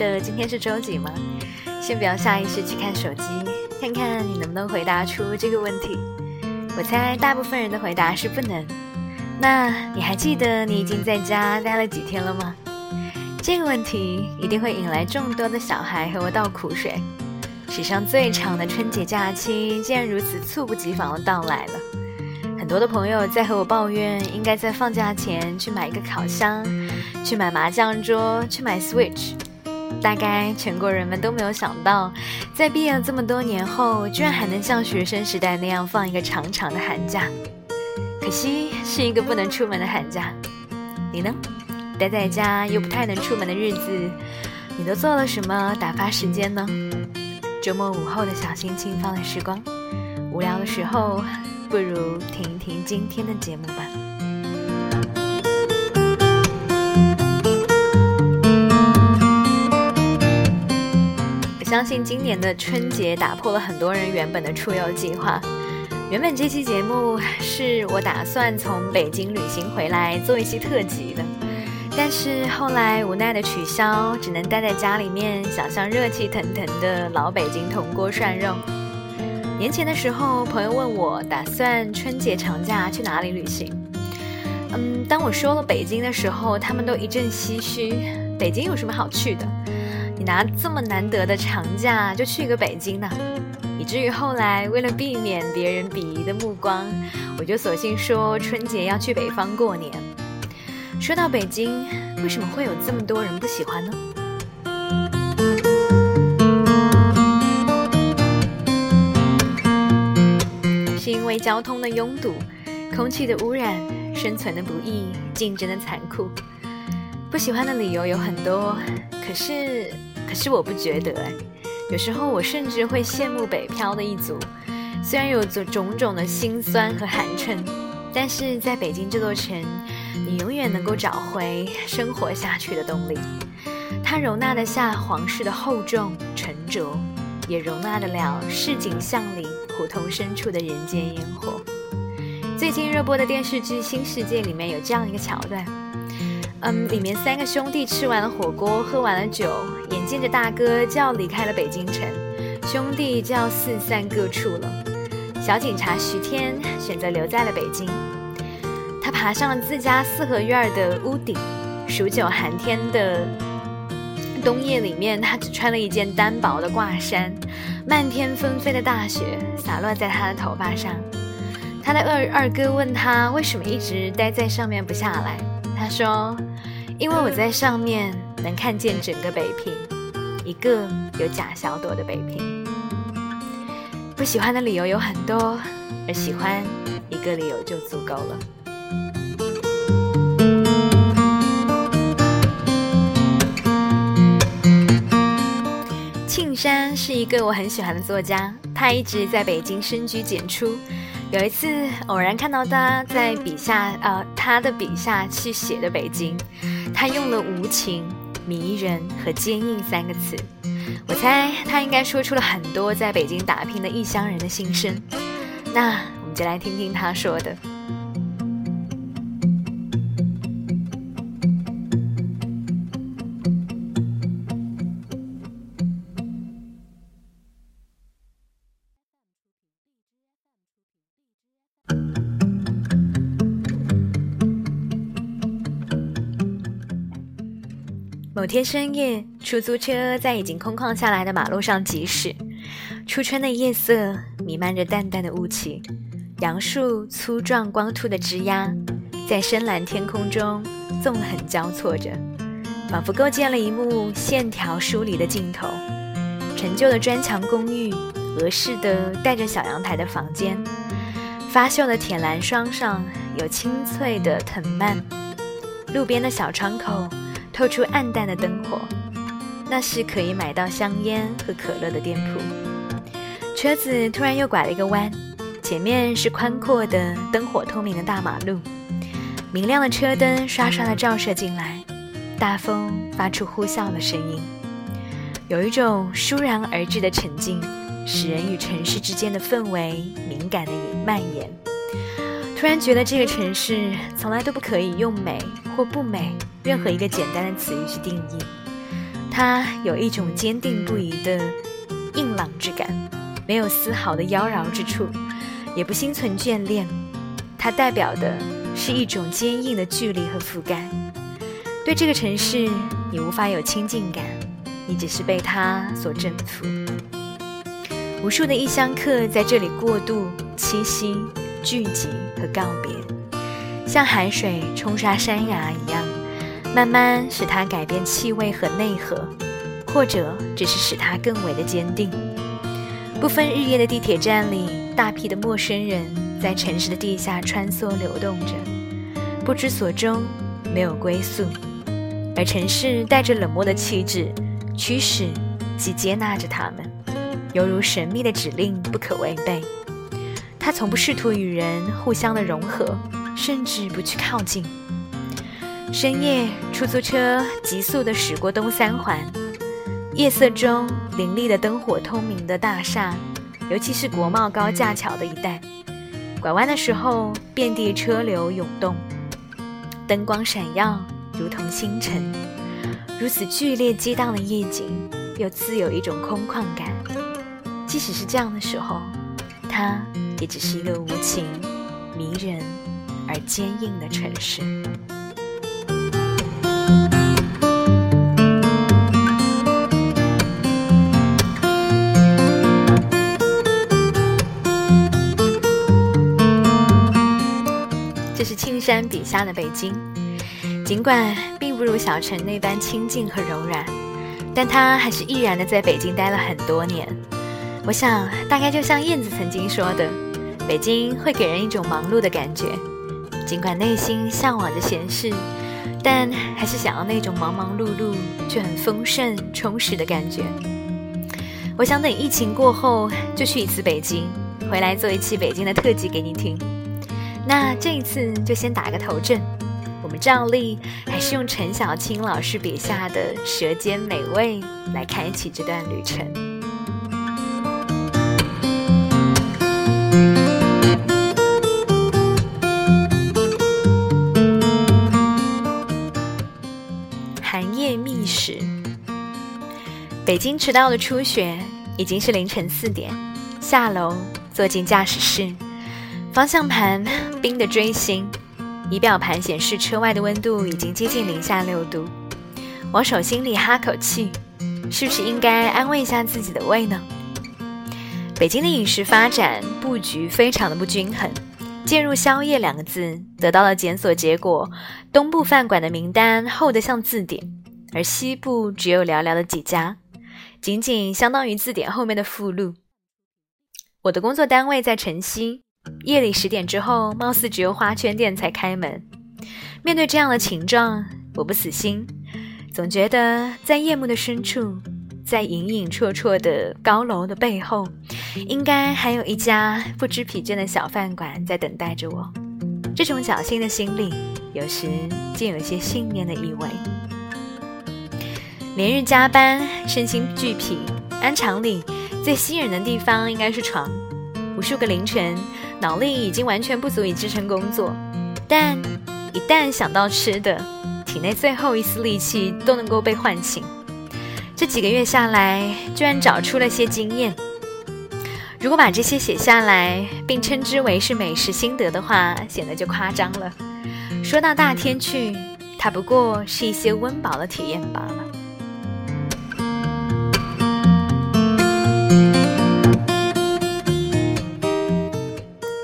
的今天是周几吗？先不要下意识去看手机，看看你能不能回答出这个问题。我猜大部分人的回答是不能。那你还记得你已经在家待了几天了吗？这个问题一定会引来众多的小孩和我倒苦水。史上最长的春节假期竟然如此猝不及防的到来了。很多的朋友在和我抱怨，应该在放假前去买一个烤箱，去买麻将桌，去买 Switch。大概全国人们都没有想到，在毕业这么多年后，居然还能像学生时代那样放一个长长的寒假。可惜是一个不能出门的寒假。你呢？待在家又不太能出门的日子，你都做了什么打发时间呢？周末午后的小心轻放的时光，无聊的时候，不如听一听今天的节目吧。相信今年的春节打破了很多人原本的出游计划。原本这期节目是我打算从北京旅行回来做一期特辑的。但是后来无奈的取消，只能待在家里面，想象热气腾腾的老北京铜锅涮肉。年前的时候，朋友问我打算春节长假去哪里旅行。嗯，当我说了北京的时候，他们都一阵唏嘘。北京有什么好去的？你拿这么难得的长假就去一个北京呢？以至于后来为了避免别人鄙夷的目光，我就索性说春节要去北方过年。说到北京，为什么会有这么多人不喜欢呢？是因为交通的拥堵、空气的污染、生存的不易、竞争的残酷。不喜欢的理由有很多，可是，可是我不觉得哎。有时候我甚至会羡慕北漂的一族，虽然有着种种的辛酸和寒碜，但是在北京这座城。你永远能够找回生活下去的动力，它容纳得下皇室的厚重沉着，也容纳得了市井巷里胡同深处的人间烟火。最近热播的电视剧《新世界》里面有这样一个桥段，嗯，里面三个兄弟吃完了火锅，喝完了酒，眼见着大哥就要离开了北京城，兄弟就要四散各处了。小警察徐天选择留在了北京。他爬上了自家四合院的屋顶，数九寒天的冬夜里面，他只穿了一件单薄的挂衫，漫天纷飞的大雪洒落在他的头发上。他的二二哥问他为什么一直待在上面不下来，他说：“因为我在上面能看见整个北平，一个有假小朵的北平。”不喜欢的理由有很多，而喜欢一个理由就足够了。庆山是一个我很喜欢的作家，他一直在北京深居简出。有一次偶然看到他在笔下，呃，他的笔下去写的北京，他用了无情、迷人和坚硬三个词。我猜他应该说出了很多在北京打拼的异乡人的心声。那我们就来听听他说的。某天深夜，出租车在已经空旷下来的马路上疾驶。初春的夜色弥漫着淡淡的雾气，杨树粗壮光秃的枝桠在深蓝天空中纵横交错着，仿佛构建了一幕线条疏离的镜头。陈旧的砖墙公寓，俄式的带着小阳台的房间，发锈的铁栏霜上有清脆的藤蔓，路边的小窗口。透出暗淡的灯火，那是可以买到香烟和可乐的店铺。车子突然又拐了一个弯，前面是宽阔的、灯火通明的大马路，明亮的车灯刷刷的照射进来，大风发出呼啸的声音，有一种倏然而至的沉静，使人与城市之间的氛围敏感的蔓延。突然觉得这个城市从来都不可以用美或不美任何一个简单的词语去定义，它有一种坚定不移的硬朗之感，没有丝毫的妖娆之处，也不心存眷恋。它代表的是一种坚硬的距离和覆盖。对这个城市，你无法有亲近感，你只是被它所征服。无数的异乡客在这里过渡、栖息、聚集和告别，像海水冲刷山崖一样，慢慢使它改变气味和内核，或者只是使它更为的坚定。不分日夜的地铁站里，大批的陌生人在城市的地下穿梭流动着，不知所终，没有归宿。而城市带着冷漠的气质，驱使及接纳着他们，犹如神秘的指令，不可违背。他从不试图与人互相的融合，甚至不去靠近。深夜，出租车急速地驶过东三环，夜色中林立的灯火通明的大厦，尤其是国贸高架桥的一带，拐弯的时候，遍地车流涌动，灯光闪耀。如同星辰，如此剧烈激荡的夜景，又自有一种空旷感。即使是这样的时候，他也只是一个无情、迷人而坚硬的城市。这是青山笔下的北京。尽管并不如小城那般清静和柔软，但他还是毅然的在北京待了很多年。我想，大概就像燕子曾经说的，北京会给人一种忙碌的感觉。尽管内心向往着闲适，但还是想要那种忙忙碌碌却很丰盛、充实的感觉。我想等疫情过后就去一次北京，回来做一期北京的特辑给你听。那这一次就先打个头阵。我们照例还是用陈小青老师笔下的舌尖美味来开启这段旅程。北京迟到的初雪，已经是凌晨四点。下楼，坐进驾驶室，方向盘冰得锥心。仪表盘显示车外的温度已经接近零下六度，往手心里哈口气，是不是应该安慰一下自己的胃呢？北京的饮食发展布局非常的不均衡，介入宵夜两个字得到了检索结果，东部饭馆的名单厚得像字典，而西部只有寥寥的几家，仅仅相当于字典后面的附录。我的工作单位在城西。夜里十点之后，貌似只有花圈店才开门。面对这样的情状，我不死心，总觉得在夜幕的深处，在隐隐绰绰的高楼的背后，应该还有一家不知疲倦的小饭馆在等待着我。这种侥幸的心理，有时竟有些信念的意味。连日加班，身心俱疲，安厂里最吸引人的地方应该是床。无数个凌晨。脑力已经完全不足以支撑工作，但一旦想到吃的，体内最后一丝力气都能够被唤醒。这几个月下来，居然找出了些经验。如果把这些写下来，并称之为是美食心得的话，显得就夸张了。说到大天去，它不过是一些温饱的体验罢了。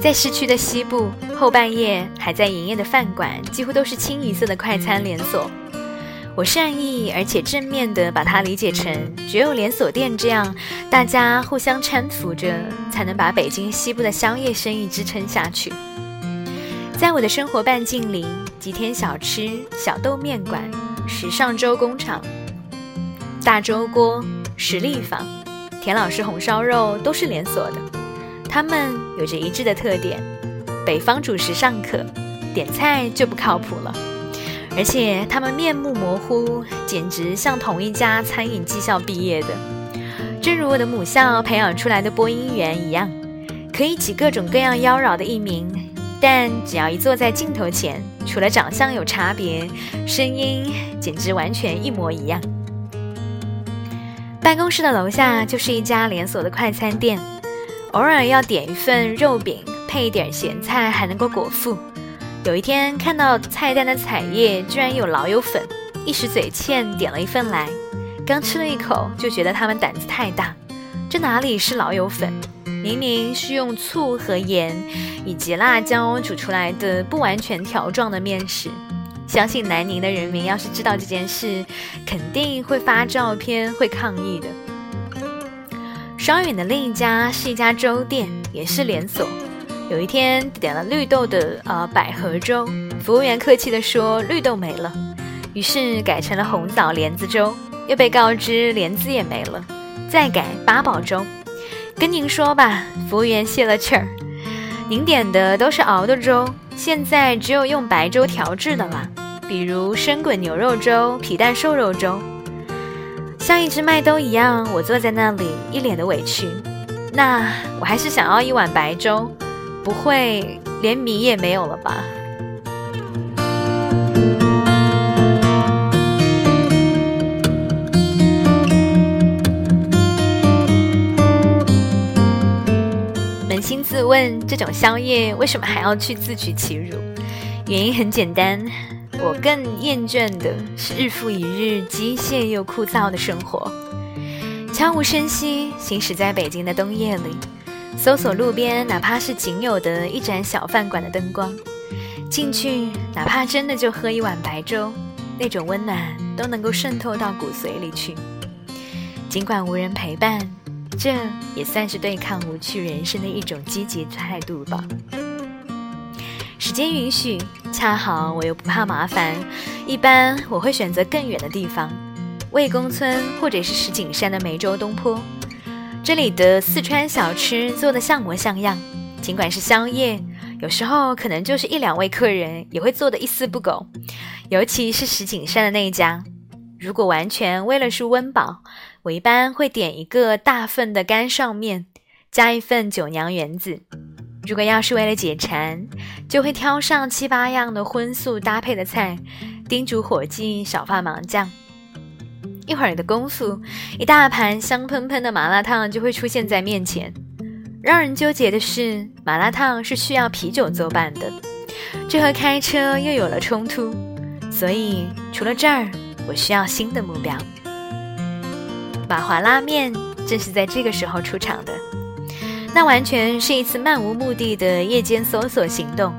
在市区的西部，后半夜还在营业的饭馆，几乎都是清一色的快餐连锁。我善意而且正面的把它理解成，只有连锁店这样，大家互相搀扶着，才能把北京西部的宵夜生意支撑下去。在我的生活半径里，吉田小吃、小豆面馆、时尚粥工厂、大粥锅、实力坊、田老师红烧肉都是连锁的。他们有着一致的特点：北方主食尚可，点菜就不靠谱了。而且他们面目模糊，简直像同一家餐饮技校毕业的，正如我的母校培养出来的播音员一样，可以起各种各样妖娆的艺名，但只要一坐在镜头前，除了长相有差别，声音简直完全一模一样。办公室的楼下就是一家连锁的快餐店，偶尔要点一份肉饼，配一点咸菜，还能够果腹。有一天看到菜单的彩页居然有老友粉，一时嘴欠点了一份来，刚吃了一口就觉得他们胆子太大，这哪里是老友粉，明明是用醋和盐以及辣椒煮出来的不完全条状的面食。相信南宁的人民要是知道这件事，肯定会发照片会抗议的。稍远的另一家是一家粥店，也是连锁。有一天点了绿豆的呃百合粥，服务员客气地说绿豆没了，于是改成了红枣莲子粥，又被告知莲子也没了，再改八宝粥。跟您说吧，服务员泄了气儿，您点的都是熬的粥，现在只有用白粥调制的了，比如生滚牛肉粥、皮蛋瘦肉粥。像一只麦兜一样，我坐在那里一脸的委屈。那我还是想要一碗白粥。不会连米也没有了吧？扪心自问，这种宵夜为什么还要去自取其辱？原因很简单，我更厌倦的是日复一日机械又枯燥的生活，悄无声息行驶在北京的冬夜里。搜索路边哪怕是仅有的一盏小饭馆的灯光，进去哪怕真的就喝一碗白粥，那种温暖都能够渗透到骨髓里去。尽管无人陪伴，这也算是对抗无趣人生的一种积极态度吧。时间允许，恰好我又不怕麻烦，一般我会选择更远的地方，魏公村或者是石景山的梅州东坡。这里的四川小吃做的像模像样，尽管是宵夜，有时候可能就是一两位客人也会做的一丝不苟。尤其是石景山的那一家，如果完全为了是温饱，我一般会点一个大份的干上面，加一份九娘圆子；如果要是为了解馋，就会挑上七八样的荤素搭配的菜，叮嘱伙计少放麻酱。一会儿的功夫，一大盘香喷喷的麻辣烫就会出现在面前。让人纠结的是，麻辣烫是需要啤酒作伴的，这和开车又有了冲突。所以，除了这儿，我需要新的目标。马华拉面正是在这个时候出场的。那完全是一次漫无目的的夜间搜索行动，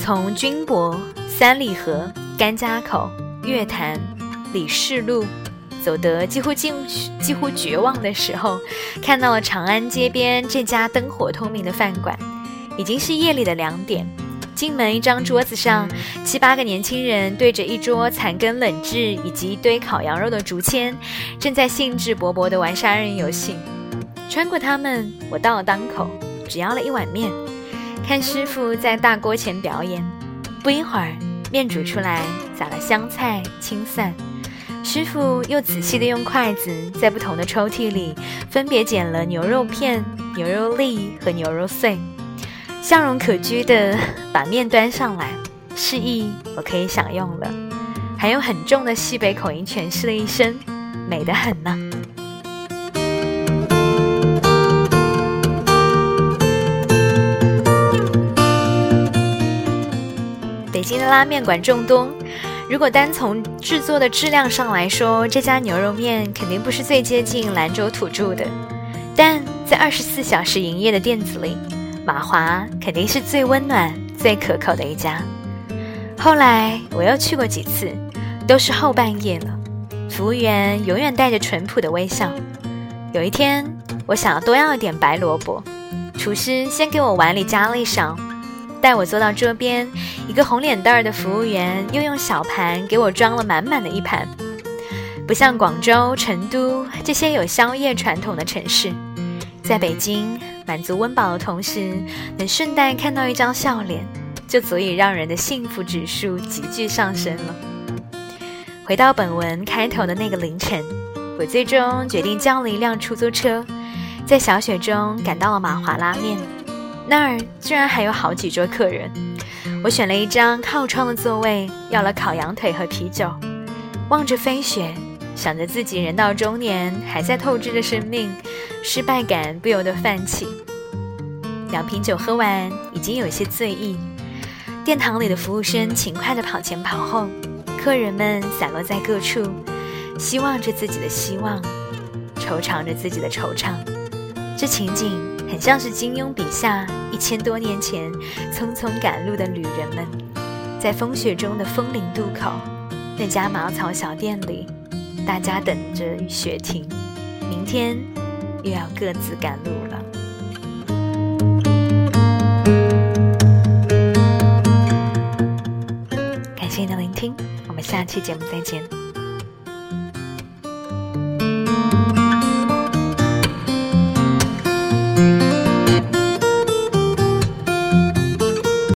从军博、三里河、甘家口、月坛、李氏路。走得几乎近几乎绝望的时候，看到了长安街边这家灯火通明的饭馆。已经是夜里的两点，进门一张桌子上，七八个年轻人对着一桌残羹冷炙以及一堆烤羊肉的竹签，正在兴致勃勃地玩杀人游戏。穿过他们，我到了档口，只要了一碗面，看师傅在大锅前表演。不一会儿，面煮出来，撒了香菜、青蒜。师傅又仔细地用筷子在不同的抽屉里分别捡了牛肉片、牛肉粒和牛肉碎，笑容可掬地 把面端上来，示意我可以享用了，还用很重的西北口音诠释了一声：“美得很呢。”京的拉面馆众多。如果单从制作的质量上来说，这家牛肉面肯定不是最接近兰州土著的，但在二十四小时营业的店子里，马华肯定是最温暖、最可口的一家。后来我又去过几次，都是后半夜了，服务员永远带着淳朴的微笑。有一天，我想要多要一点白萝卜，厨师先给我碗里加了一勺。带我坐到桌边，一个红脸蛋儿的服务员又用小盘给我装了满满的一盘。不像广州、成都这些有宵夜传统的城市，在北京满足温饱的同时，能顺带看到一张笑脸，就足以让人的幸福指数急剧上升了。回到本文开头的那个凌晨，我最终决定叫了一辆出租车，在小雪中赶到了马华拉面。那儿居然还有好几桌客人，我选了一张靠窗的座位，要了烤羊腿和啤酒，望着飞雪，想着自己人到中年还在透支着生命，失败感不由得泛起。两瓶酒喝完，已经有些醉意。殿堂里的服务生勤快地跑前跑后，客人们散落在各处，希望着自己的希望，惆怅着自己的惆怅。这情景很像是金庸笔下一千多年前匆匆赶路的旅人们，在风雪中的枫林渡口，那家茅草小店里，大家等着雪停，明天又要各自赶路了。感谢您的聆听，我们下期节目再见。